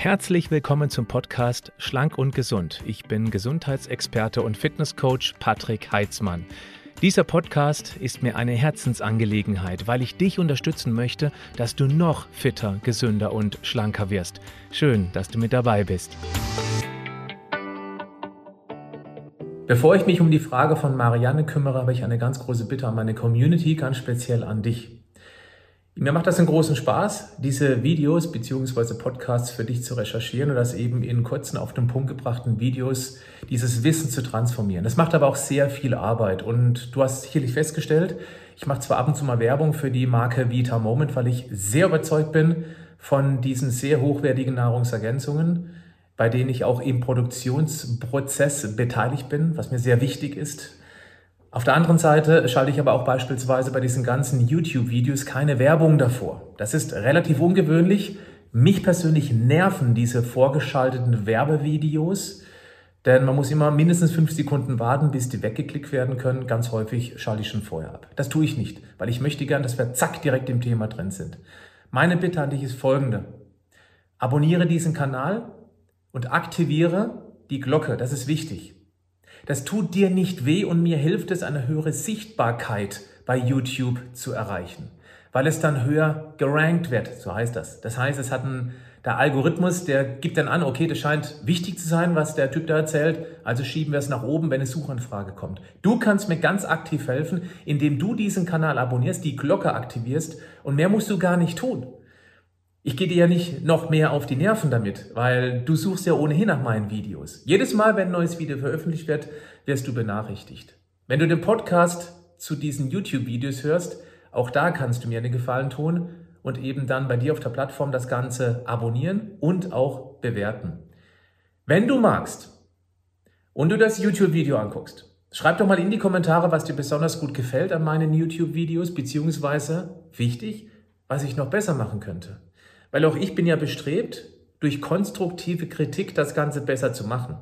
Herzlich willkommen zum Podcast Schlank und Gesund. Ich bin Gesundheitsexperte und Fitnesscoach Patrick Heitzmann. Dieser Podcast ist mir eine Herzensangelegenheit, weil ich dich unterstützen möchte, dass du noch fitter, gesünder und schlanker wirst. Schön, dass du mit dabei bist. Bevor ich mich um die Frage von Marianne kümmere, habe ich eine ganz große Bitte an meine Community, ganz speziell an dich. Mir macht das einen großen Spaß, diese Videos bzw. Podcasts für dich zu recherchieren und das eben in kurzen, auf den Punkt gebrachten Videos, dieses Wissen zu transformieren. Das macht aber auch sehr viel Arbeit und du hast sicherlich festgestellt, ich mache zwar ab und zu mal Werbung für die Marke Vita Moment, weil ich sehr überzeugt bin von diesen sehr hochwertigen Nahrungsergänzungen, bei denen ich auch im Produktionsprozess beteiligt bin, was mir sehr wichtig ist. Auf der anderen Seite schalte ich aber auch beispielsweise bei diesen ganzen YouTube-Videos keine Werbung davor. Das ist relativ ungewöhnlich. Mich persönlich nerven diese vorgeschalteten Werbevideos, denn man muss immer mindestens fünf Sekunden warten, bis die weggeklickt werden können. Ganz häufig schalte ich schon vorher ab. Das tue ich nicht, weil ich möchte gern, dass wir zack direkt im Thema drin sind. Meine Bitte an dich ist folgende. Abonniere diesen Kanal und aktiviere die Glocke. Das ist wichtig. Das tut dir nicht weh und mir hilft es, eine höhere Sichtbarkeit bei YouTube zu erreichen, weil es dann höher gerankt wird, so heißt das. Das heißt, es hat einen, der Algorithmus, der gibt dann an, okay, das scheint wichtig zu sein, was der Typ da erzählt, also schieben wir es nach oben, wenn eine Suchanfrage kommt. Du kannst mir ganz aktiv helfen, indem du diesen Kanal abonnierst, die Glocke aktivierst und mehr musst du gar nicht tun. Ich gehe dir ja nicht noch mehr auf die Nerven damit, weil du suchst ja ohnehin nach meinen Videos. Jedes Mal, wenn ein neues Video veröffentlicht wird, wirst du benachrichtigt. Wenn du den Podcast zu diesen YouTube-Videos hörst, auch da kannst du mir einen Gefallen tun und eben dann bei dir auf der Plattform das Ganze abonnieren und auch bewerten. Wenn du magst und du das YouTube-Video anguckst, schreib doch mal in die Kommentare, was dir besonders gut gefällt an meinen YouTube-Videos, beziehungsweise, wichtig, was ich noch besser machen könnte. Weil auch ich bin ja bestrebt, durch konstruktive Kritik das Ganze besser zu machen.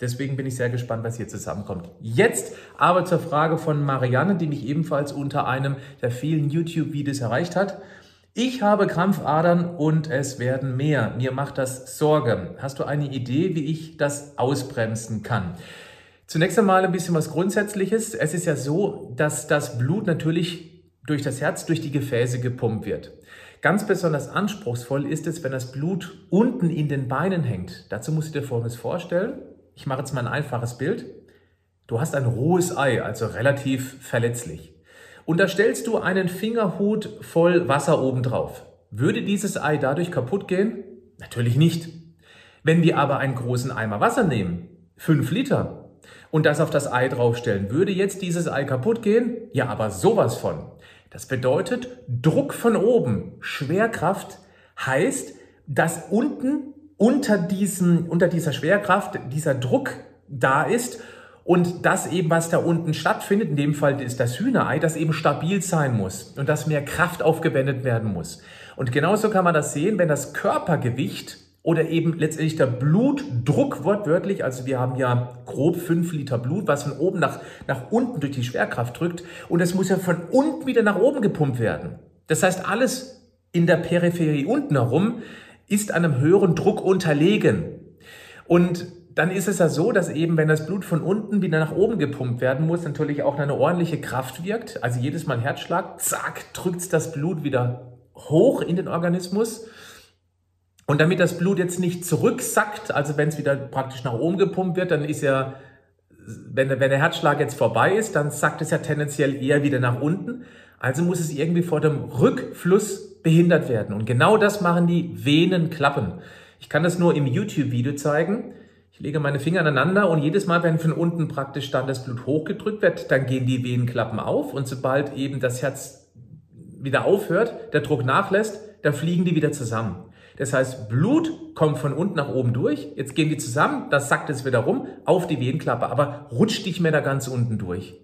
Deswegen bin ich sehr gespannt, was hier zusammenkommt. Jetzt aber zur Frage von Marianne, die mich ebenfalls unter einem der vielen YouTube-Videos erreicht hat. Ich habe Krampfadern und es werden mehr. Mir macht das Sorge. Hast du eine Idee, wie ich das ausbremsen kann? Zunächst einmal ein bisschen was Grundsätzliches. Es ist ja so, dass das Blut natürlich durch das Herz, durch die Gefäße gepumpt wird. Ganz besonders anspruchsvoll ist es, wenn das Blut unten in den Beinen hängt. Dazu musst du dir Folgendes vorstellen. Ich mache jetzt mal ein einfaches Bild. Du hast ein rohes Ei, also relativ verletzlich. Und da stellst du einen Fingerhut voll Wasser oben drauf. Würde dieses Ei dadurch kaputt gehen? Natürlich nicht. Wenn wir aber einen großen Eimer Wasser nehmen, 5 Liter, und das auf das Ei draufstellen, würde jetzt dieses Ei kaputt gehen? Ja, aber sowas von. Das bedeutet, Druck von oben, Schwerkraft heißt, dass unten unter, diesen, unter dieser Schwerkraft dieser Druck da ist und das eben, was da unten stattfindet, in dem Fall ist das Hühnerei, das eben stabil sein muss und dass mehr Kraft aufgewendet werden muss. Und genauso kann man das sehen, wenn das Körpergewicht oder eben letztendlich der Blutdruck wortwörtlich, also wir haben ja grob fünf Liter Blut, was von oben nach, nach unten durch die Schwerkraft drückt und es muss ja von unten wieder nach oben gepumpt werden. Das heißt, alles in der Peripherie unten herum ist einem höheren Druck unterlegen. Und dann ist es ja so, dass eben, wenn das Blut von unten wieder nach oben gepumpt werden muss, natürlich auch eine ordentliche Kraft wirkt. Also jedes Mal Herzschlag, zack, drückt das Blut wieder hoch in den Organismus. Und damit das Blut jetzt nicht zurücksackt, also wenn es wieder praktisch nach oben gepumpt wird, dann ist ja, wenn, wenn der Herzschlag jetzt vorbei ist, dann sackt es ja tendenziell eher wieder nach unten. Also muss es irgendwie vor dem Rückfluss behindert werden. Und genau das machen die Venenklappen. Ich kann das nur im YouTube-Video zeigen. Ich lege meine Finger aneinander und jedes Mal, wenn von unten praktisch dann das Blut hochgedrückt wird, dann gehen die Venenklappen auf und sobald eben das Herz wieder aufhört, der Druck nachlässt, dann fliegen die wieder zusammen. Das heißt, Blut kommt von unten nach oben durch, jetzt gehen die zusammen, das sackt es wieder rum auf die Venenklappe, aber rutscht nicht mehr da ganz unten durch.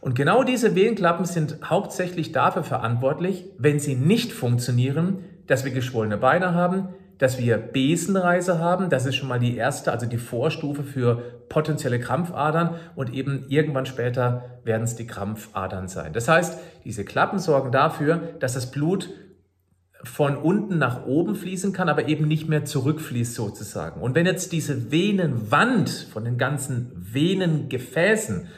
Und genau diese Venenklappen sind hauptsächlich dafür verantwortlich, wenn sie nicht funktionieren, dass wir geschwollene Beine haben, dass wir Besenreise haben. Das ist schon mal die erste, also die Vorstufe für potenzielle Krampfadern und eben irgendwann später werden es die Krampfadern sein. Das heißt, diese Klappen sorgen dafür, dass das Blut von unten nach oben fließen kann, aber eben nicht mehr zurückfließt sozusagen. Und wenn jetzt diese Venenwand von den ganzen Venengefäßen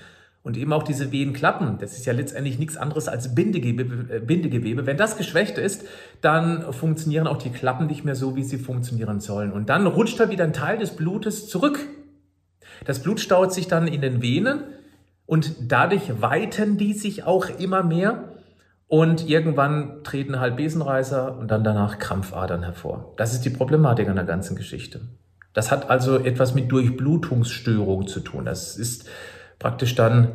und eben auch diese Venenklappen, das ist ja letztendlich nichts anderes als Bindegewebe, äh, Bindegewebe, wenn das geschwächt ist, dann funktionieren auch die Klappen nicht mehr so, wie sie funktionieren sollen. Und dann rutscht da wieder ein Teil des Blutes zurück. Das Blut staut sich dann in den Venen und dadurch weiten die sich auch immer mehr. Und irgendwann treten halt Besenreißer und dann danach Krampfadern hervor. Das ist die Problematik an der ganzen Geschichte. Das hat also etwas mit Durchblutungsstörung zu tun. Das ist praktisch dann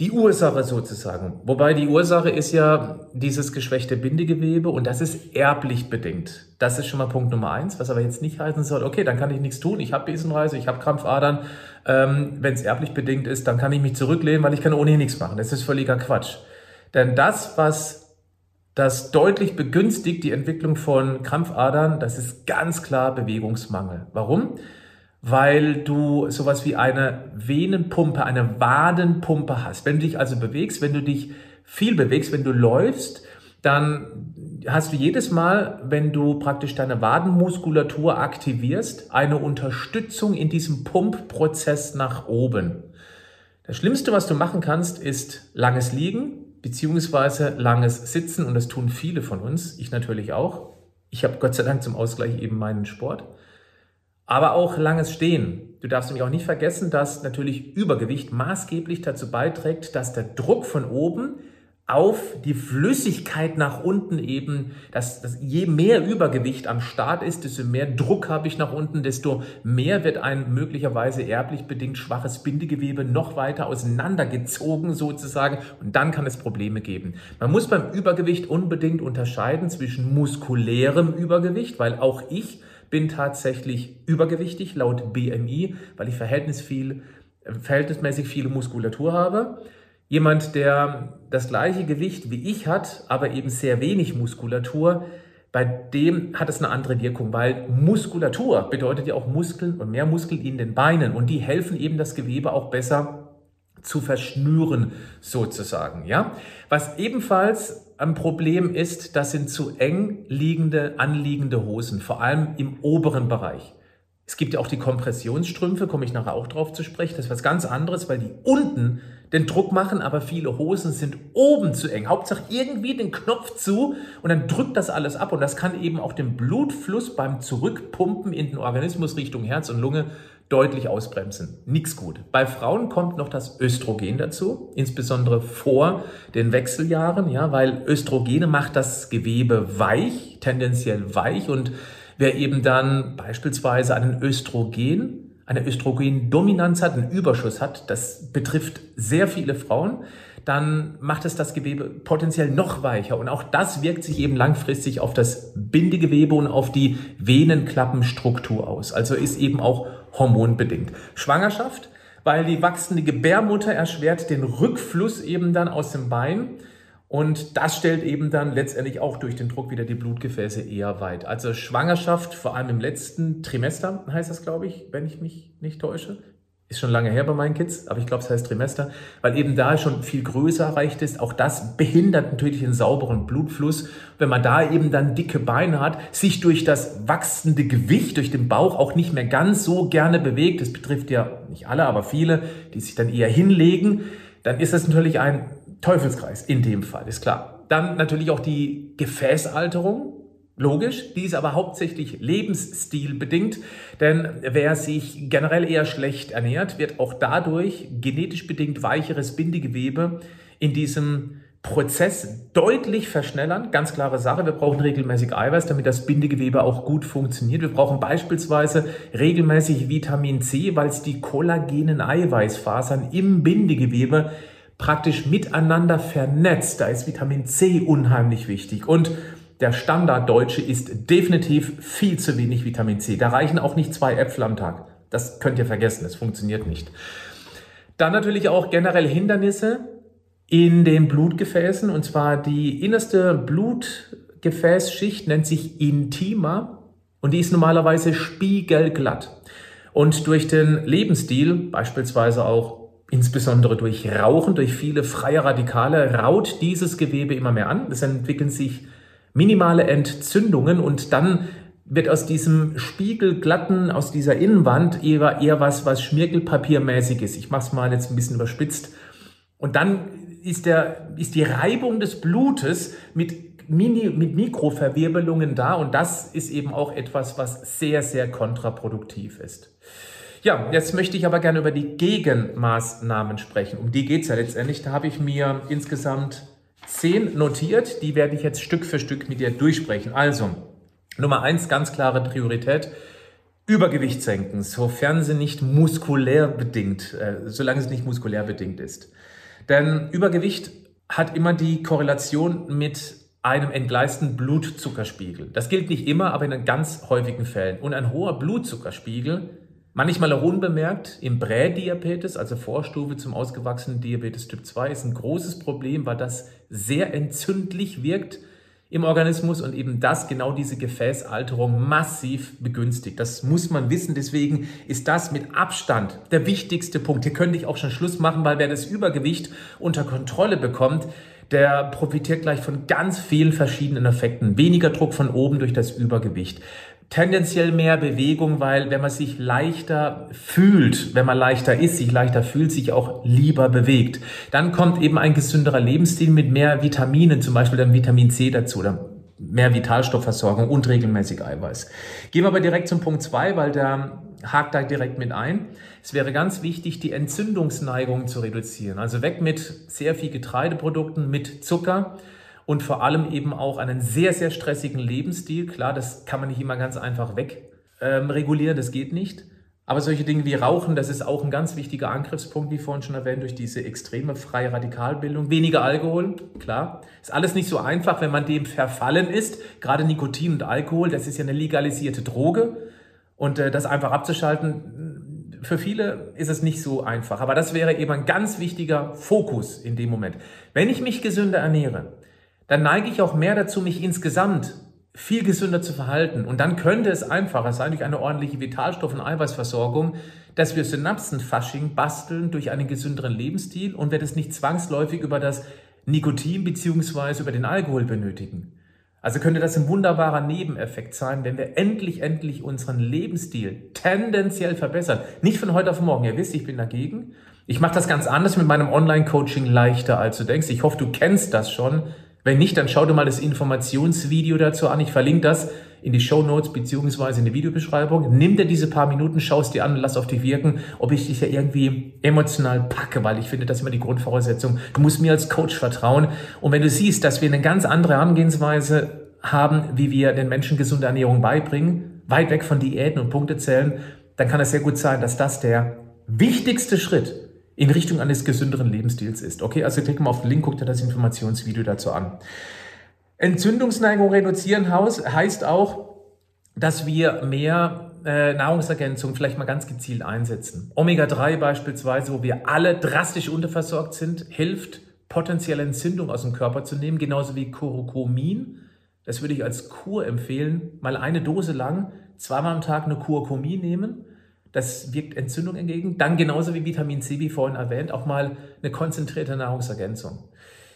die Ursache sozusagen. Wobei die Ursache ist ja dieses geschwächte Bindegewebe und das ist erblich bedingt. Das ist schon mal Punkt Nummer eins, was aber jetzt nicht heißen soll, okay, dann kann ich nichts tun, ich habe Besenreise, ich habe Krampfadern. Ähm, Wenn es erblich bedingt ist, dann kann ich mich zurücklehnen, weil ich kann ohnehin nichts machen. Das ist völliger Quatsch. Denn das, was das deutlich begünstigt, die Entwicklung von Krampfadern, das ist ganz klar Bewegungsmangel. Warum? Weil du sowas wie eine Venenpumpe, eine Wadenpumpe hast. Wenn du dich also bewegst, wenn du dich viel bewegst, wenn du läufst, dann hast du jedes Mal, wenn du praktisch deine Wadenmuskulatur aktivierst, eine Unterstützung in diesem Pumpprozess nach oben. Das Schlimmste, was du machen kannst, ist langes Liegen, beziehungsweise langes Sitzen und das tun viele von uns, ich natürlich auch. Ich habe Gott sei Dank zum Ausgleich eben meinen Sport. Aber auch langes Stehen. Du darfst nämlich auch nicht vergessen, dass natürlich Übergewicht maßgeblich dazu beiträgt, dass der Druck von oben auf die Flüssigkeit nach unten eben, dass, dass je mehr Übergewicht am Start ist, desto mehr Druck habe ich nach unten, desto mehr wird ein möglicherweise erblich bedingt schwaches Bindegewebe noch weiter auseinandergezogen sozusagen und dann kann es Probleme geben. Man muss beim Übergewicht unbedingt unterscheiden zwischen muskulärem Übergewicht, weil auch ich bin tatsächlich übergewichtig laut BMI, weil ich verhältnis viel, verhältnismäßig viele Muskulatur habe Jemand, der das gleiche Gewicht wie ich hat, aber eben sehr wenig Muskulatur, bei dem hat es eine andere Wirkung, weil Muskulatur bedeutet ja auch Muskeln und mehr Muskeln in den Beinen und die helfen eben das Gewebe auch besser zu verschnüren sozusagen, ja? Was ebenfalls ein Problem ist, das sind zu eng liegende, anliegende Hosen, vor allem im oberen Bereich. Es gibt ja auch die Kompressionsstrümpfe, komme ich nachher auch drauf zu sprechen. Das ist was ganz anderes, weil die unten den Druck machen, aber viele Hosen sind oben zu eng. Hauptsache irgendwie den Knopf zu und dann drückt das alles ab und das kann eben auch den Blutfluss beim Zurückpumpen in den Organismus Richtung Herz und Lunge deutlich ausbremsen. Nix gut. Bei Frauen kommt noch das Östrogen dazu, insbesondere vor den Wechseljahren, ja, weil Östrogene macht das Gewebe weich, tendenziell weich und Wer eben dann beispielsweise einen Östrogen, eine Östrogendominanz hat, einen Überschuss hat, das betrifft sehr viele Frauen, dann macht es das Gewebe potenziell noch weicher. Und auch das wirkt sich eben langfristig auf das Bindegewebe und auf die Venenklappenstruktur aus. Also ist eben auch hormonbedingt. Schwangerschaft, weil die wachsende Gebärmutter erschwert den Rückfluss eben dann aus dem Bein. Und das stellt eben dann letztendlich auch durch den Druck wieder die Blutgefäße eher weit. Also Schwangerschaft, vor allem im letzten Trimester heißt das, glaube ich, wenn ich mich nicht täusche. Ist schon lange her bei meinen Kids, aber ich glaube, es heißt Trimester, weil eben da schon viel größer erreicht ist. Auch das behindert natürlich den sauberen Blutfluss. Wenn man da eben dann dicke Beine hat, sich durch das wachsende Gewicht, durch den Bauch auch nicht mehr ganz so gerne bewegt, das betrifft ja nicht alle, aber viele, die sich dann eher hinlegen, dann ist das natürlich ein Teufelskreis in dem Fall, ist klar. Dann natürlich auch die Gefäßalterung, Logisch, die ist aber hauptsächlich lebensstilbedingt, denn wer sich generell eher schlecht ernährt, wird auch dadurch genetisch bedingt weicheres Bindegewebe in diesem Prozess deutlich verschnellern. Ganz klare Sache, wir brauchen regelmäßig Eiweiß, damit das Bindegewebe auch gut funktioniert. Wir brauchen beispielsweise regelmäßig Vitamin C, weil es die kollagenen Eiweißfasern im Bindegewebe praktisch miteinander vernetzt. Da ist Vitamin C unheimlich wichtig. Und der Standarddeutsche isst definitiv viel zu wenig Vitamin C. Da reichen auch nicht zwei Äpfel am Tag. Das könnt ihr vergessen, das funktioniert nicht. Dann natürlich auch generell Hindernisse in den Blutgefäßen. Und zwar die innerste Blutgefäßschicht nennt sich Intima und die ist normalerweise spiegelglatt. Und durch den Lebensstil, beispielsweise auch insbesondere durch Rauchen, durch viele freie Radikale, raut dieses Gewebe immer mehr an. Es entwickeln sich minimale Entzündungen und dann wird aus diesem spiegelglatten, aus dieser Innenwand eher, eher was, was Schmirgelpapiermäßig ist. Ich mache es mal jetzt ein bisschen überspitzt. Und dann ist, der, ist die Reibung des Blutes mit, Mini, mit Mikroverwirbelungen da und das ist eben auch etwas, was sehr, sehr kontraproduktiv ist. Ja, jetzt möchte ich aber gerne über die Gegenmaßnahmen sprechen. Um die geht es ja letztendlich. Da habe ich mir insgesamt zehn notiert. Die werde ich jetzt Stück für Stück mit dir durchsprechen. Also, Nummer eins, ganz klare Priorität. Übergewicht senken, sofern sie nicht muskulär bedingt, äh, solange es nicht muskulär bedingt ist. Denn Übergewicht hat immer die Korrelation mit einem entgleisten Blutzuckerspiegel. Das gilt nicht immer, aber in ganz häufigen Fällen. Und ein hoher Blutzuckerspiegel, manchmal auch unbemerkt, im Prädiabetes, also Vorstufe zum ausgewachsenen Diabetes Typ 2, ist ein großes Problem, weil das sehr entzündlich wirkt im Organismus und eben das genau diese Gefäßalterung massiv begünstigt. Das muss man wissen. Deswegen ist das mit Abstand der wichtigste Punkt. Hier könnte ich auch schon Schluss machen, weil wer das Übergewicht unter Kontrolle bekommt, der profitiert gleich von ganz vielen verschiedenen Effekten. Weniger Druck von oben durch das Übergewicht tendenziell mehr Bewegung, weil wenn man sich leichter fühlt, wenn man leichter ist, sich leichter fühlt, sich auch lieber bewegt. Dann kommt eben ein gesünderer Lebensstil mit mehr Vitaminen, zum Beispiel dann Vitamin C dazu oder mehr Vitalstoffversorgung und regelmäßig Eiweiß. Gehen wir aber direkt zum Punkt zwei, weil der hakt da direkt mit ein. Es wäre ganz wichtig, die Entzündungsneigung zu reduzieren. Also weg mit sehr viel Getreideprodukten, mit Zucker und vor allem eben auch einen sehr, sehr stressigen Lebensstil. Klar, das kann man nicht immer ganz einfach wegregulieren, ähm, das geht nicht. Aber solche Dinge wie Rauchen, das ist auch ein ganz wichtiger Angriffspunkt, wie vorhin schon erwähnt, durch diese extreme freie Radikalbildung. Weniger Alkohol, klar. Ist alles nicht so einfach, wenn man dem verfallen ist. Gerade Nikotin und Alkohol, das ist ja eine legalisierte Droge. Und äh, das einfach abzuschalten, für viele ist es nicht so einfach. Aber das wäre eben ein ganz wichtiger Fokus in dem Moment. Wenn ich mich gesünder ernähre, dann neige ich auch mehr dazu, mich insgesamt viel gesünder zu verhalten. Und dann könnte es einfacher sein, durch eine ordentliche Vitalstoff- und Eiweißversorgung, dass wir Synapsenfasching basteln durch einen gesünderen Lebensstil und wir das nicht zwangsläufig über das Nikotin beziehungsweise über den Alkohol benötigen. Also könnte das ein wunderbarer Nebeneffekt sein, wenn wir endlich, endlich unseren Lebensstil tendenziell verbessern. Nicht von heute auf morgen. Ihr wisst, ich bin dagegen. Ich mache das ganz anders mit meinem Online-Coaching leichter, als du denkst. Ich hoffe, du kennst das schon. Wenn nicht, dann schau dir mal das Informationsvideo dazu an. Ich verlinke das in die Show Notes beziehungsweise in die Videobeschreibung. Nimm dir diese paar Minuten, schau es dir an, lass auf dich wirken, ob ich dich ja irgendwie emotional packe, weil ich finde, das ist immer die Grundvoraussetzung. Du musst mir als Coach vertrauen. Und wenn du siehst, dass wir eine ganz andere Herangehensweise haben, wie wir den Menschen gesunde Ernährung beibringen, weit weg von Diäten und Punktezählen, dann kann es sehr gut sein, dass das der wichtigste Schritt in Richtung eines gesünderen Lebensstils ist. Okay, also klick mal auf den Link, guck dir das Informationsvideo dazu an. Entzündungsneigung reduzieren heißt auch, dass wir mehr äh, Nahrungsergänzung vielleicht mal ganz gezielt einsetzen. Omega-3 beispielsweise, wo wir alle drastisch unterversorgt sind, hilft, potenzielle Entzündung aus dem Körper zu nehmen, genauso wie Curcumin. Das würde ich als Kur empfehlen. Mal eine Dose lang, zweimal am Tag eine Curcumin nehmen das wirkt Entzündung entgegen. Dann genauso wie Vitamin C, wie vorhin erwähnt, auch mal eine konzentrierte Nahrungsergänzung.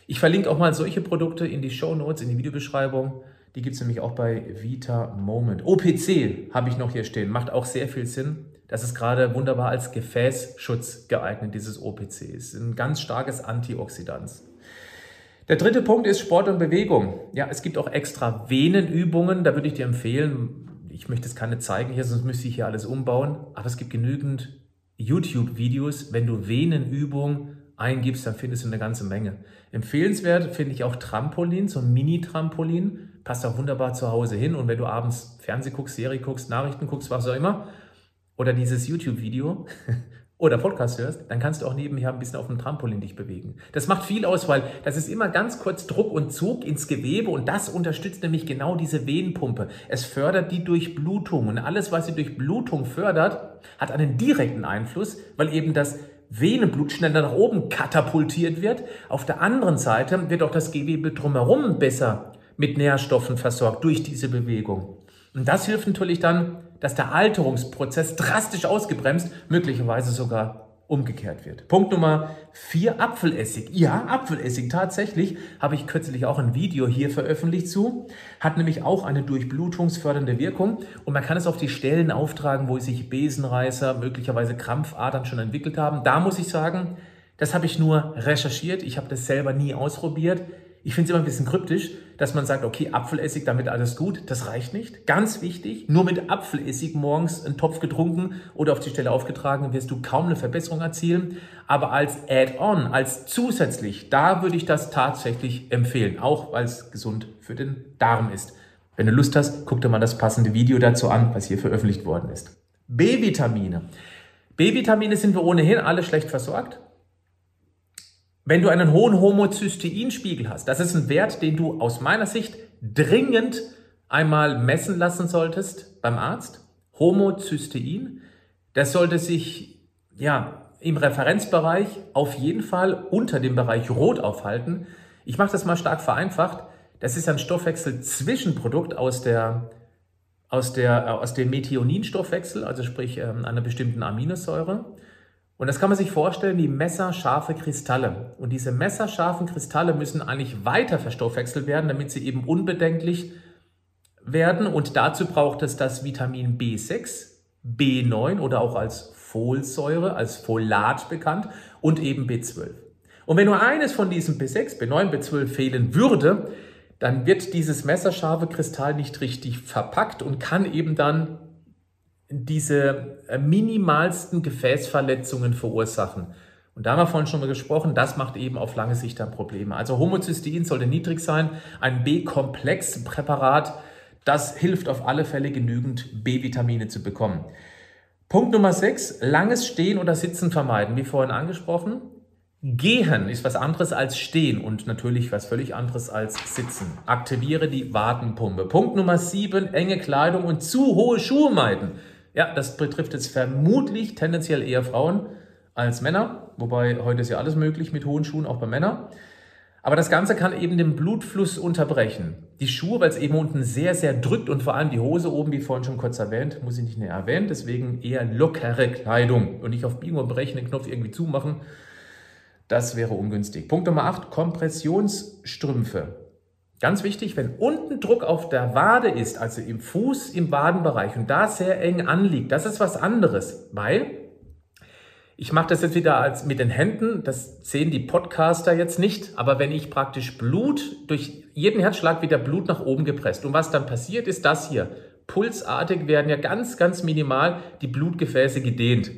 Ich verlinke auch mal solche Produkte in die Show Notes, in die Videobeschreibung. Die gibt es nämlich auch bei Vita Moment. OPC habe ich noch hier stehen, macht auch sehr viel Sinn. Das ist gerade wunderbar als Gefäßschutz geeignet, dieses OPC. Es ist ein ganz starkes Antioxidant. Der dritte Punkt ist Sport und Bewegung. Ja, es gibt auch extra Venenübungen. Da würde ich dir empfehlen, ich möchte es keine zeigen hier, sonst müsste ich hier alles umbauen. Aber es gibt genügend YouTube-Videos. Wenn du Venenübung eingibst, dann findest du eine ganze Menge. Empfehlenswert finde ich auch Trampolin, so ein Mini-Trampolin. Passt auch wunderbar zu Hause hin. Und wenn du abends Fernseh guckst, Serie guckst, Nachrichten guckst, was auch immer, oder dieses YouTube-Video, oder Podcast hörst, dann kannst du auch nebenher ein bisschen auf dem Trampolin dich bewegen. Das macht viel aus, weil das ist immer ganz kurz Druck und Zug ins Gewebe und das unterstützt nämlich genau diese Venenpumpe. Es fördert die Durchblutung und alles, was die Durchblutung fördert, hat einen direkten Einfluss, weil eben das Venenblut schneller nach oben katapultiert wird. Auf der anderen Seite wird auch das Gewebe drumherum besser mit Nährstoffen versorgt durch diese Bewegung. Und das hilft natürlich dann, dass der Alterungsprozess drastisch ausgebremst, möglicherweise sogar umgekehrt wird. Punkt Nummer vier, Apfelessig. Ja, Apfelessig, tatsächlich habe ich kürzlich auch ein Video hier veröffentlicht zu. Hat nämlich auch eine durchblutungsfördernde Wirkung und man kann es auf die Stellen auftragen, wo sich Besenreißer, möglicherweise Krampfadern schon entwickelt haben. Da muss ich sagen, das habe ich nur recherchiert. Ich habe das selber nie ausprobiert. Ich finde es immer ein bisschen kryptisch, dass man sagt, okay, Apfelessig, damit alles gut. Das reicht nicht. Ganz wichtig, nur mit Apfelessig morgens einen Topf getrunken oder auf die Stelle aufgetragen, wirst du kaum eine Verbesserung erzielen. Aber als Add-on, als zusätzlich, da würde ich das tatsächlich empfehlen, auch weil es gesund für den Darm ist. Wenn du Lust hast, guck dir mal das passende Video dazu an, was hier veröffentlicht worden ist. B-Vitamine. B-Vitamine sind wir ohnehin alle schlecht versorgt. Wenn du einen hohen Homozysteinspiegel hast, das ist ein Wert, den du aus meiner Sicht dringend einmal messen lassen solltest beim Arzt. Homozystein, das sollte sich ja im Referenzbereich auf jeden Fall unter dem Bereich Rot aufhalten. Ich mache das mal stark vereinfacht. Das ist ein Stoffwechsel-Zwischenprodukt aus der aus, der, äh, aus dem Methioninstoffwechsel, also sprich ähm, einer bestimmten Aminosäure. Und das kann man sich vorstellen wie messerscharfe Kristalle. Und diese messerscharfen Kristalle müssen eigentlich weiter verstoffwechselt werden, damit sie eben unbedenklich werden. Und dazu braucht es das Vitamin B6, B9 oder auch als Folsäure, als Folat bekannt und eben B12. Und wenn nur eines von diesen B6, B9, B12 fehlen würde, dann wird dieses messerscharfe Kristall nicht richtig verpackt und kann eben dann diese äh, minimalsten Gefäßverletzungen verursachen. Und da haben wir vorhin schon mal gesprochen, das macht eben auf lange Sicht dann Probleme. Also Homozystein sollte niedrig sein. Ein B-Komplex-Präparat, das hilft auf alle Fälle genügend B-Vitamine zu bekommen. Punkt Nummer 6, langes Stehen oder Sitzen vermeiden, wie vorhin angesprochen. Gehen ist was anderes als stehen und natürlich was völlig anderes als sitzen. Aktiviere die Wadenpumpe. Punkt Nummer 7, enge Kleidung und zu hohe Schuhe meiden. Ja, das betrifft jetzt vermutlich tendenziell eher Frauen als Männer, wobei heute ist ja alles möglich mit hohen Schuhen, auch bei Männern. Aber das Ganze kann eben den Blutfluss unterbrechen. Die Schuhe, weil es eben unten sehr, sehr drückt und vor allem die Hose oben, wie vorhin schon kurz erwähnt, muss ich nicht näher erwähnen, deswegen eher lockere Kleidung und nicht auf Biegen und Brechen den Knopf irgendwie zumachen. Das wäre ungünstig. Punkt Nummer 8, Kompressionsstrümpfe. Ganz wichtig, wenn unten Druck auf der Wade ist, also im Fuß im Wadenbereich und da sehr eng anliegt, das ist was anderes, weil ich mache das jetzt wieder als mit den Händen, das sehen die Podcaster jetzt nicht, aber wenn ich praktisch Blut durch jeden Herzschlag wieder Blut nach oben gepresst und was dann passiert ist das hier. Pulsartig werden ja ganz, ganz minimal die Blutgefäße gedehnt.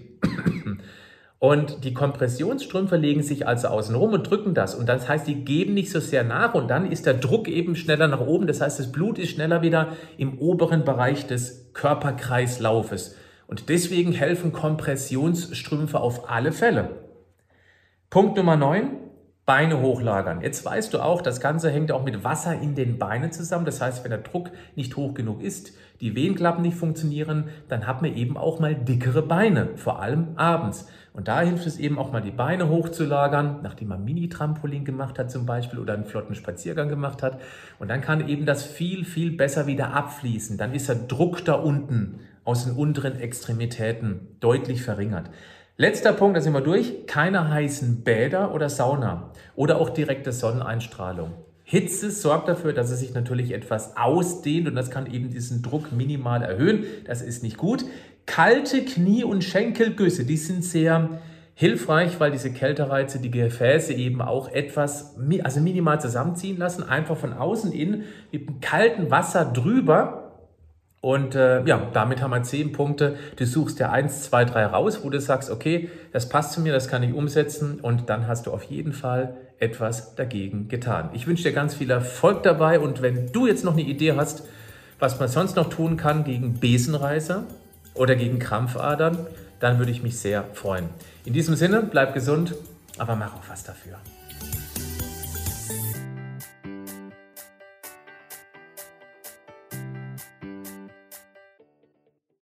Und die Kompressionsstrümpfe legen sich also außen rum und drücken das. Und das heißt, die geben nicht so sehr nach und dann ist der Druck eben schneller nach oben. Das heißt, das Blut ist schneller wieder im oberen Bereich des Körperkreislaufes. Und deswegen helfen Kompressionsstrümpfe auf alle Fälle. Punkt Nummer 9. Beine hochlagern. Jetzt weißt du auch, das Ganze hängt auch mit Wasser in den Beinen zusammen. Das heißt, wenn der Druck nicht hoch genug ist, die Wehenklappen nicht funktionieren, dann hat man eben auch mal dickere Beine, vor allem abends. Und da hilft es eben auch mal die Beine hochzulagern, nachdem man Mini-Trampolin gemacht hat zum Beispiel oder einen flotten Spaziergang gemacht hat. Und dann kann eben das viel, viel besser wieder abfließen. Dann ist der Druck da unten aus den unteren Extremitäten deutlich verringert. Letzter Punkt, da sind wir durch. Keine heißen Bäder oder Sauna oder auch direkte Sonneneinstrahlung. Hitze sorgt dafür, dass es sich natürlich etwas ausdehnt und das kann eben diesen Druck minimal erhöhen. Das ist nicht gut. Kalte Knie- und Schenkelgüsse, die sind sehr hilfreich, weil diese Kältereize die Gefäße eben auch etwas, also minimal zusammenziehen lassen, einfach von außen in mit kalten Wasser drüber. Und äh, ja, damit haben wir zehn Punkte. Du suchst ja eins, zwei, drei raus, wo du sagst, okay, das passt zu mir, das kann ich umsetzen und dann hast du auf jeden Fall etwas dagegen getan. Ich wünsche dir ganz viel Erfolg dabei und wenn du jetzt noch eine Idee hast, was man sonst noch tun kann gegen Besenreißer, oder gegen Krampfadern, dann würde ich mich sehr freuen. In diesem Sinne, bleib gesund, aber mach auch was dafür.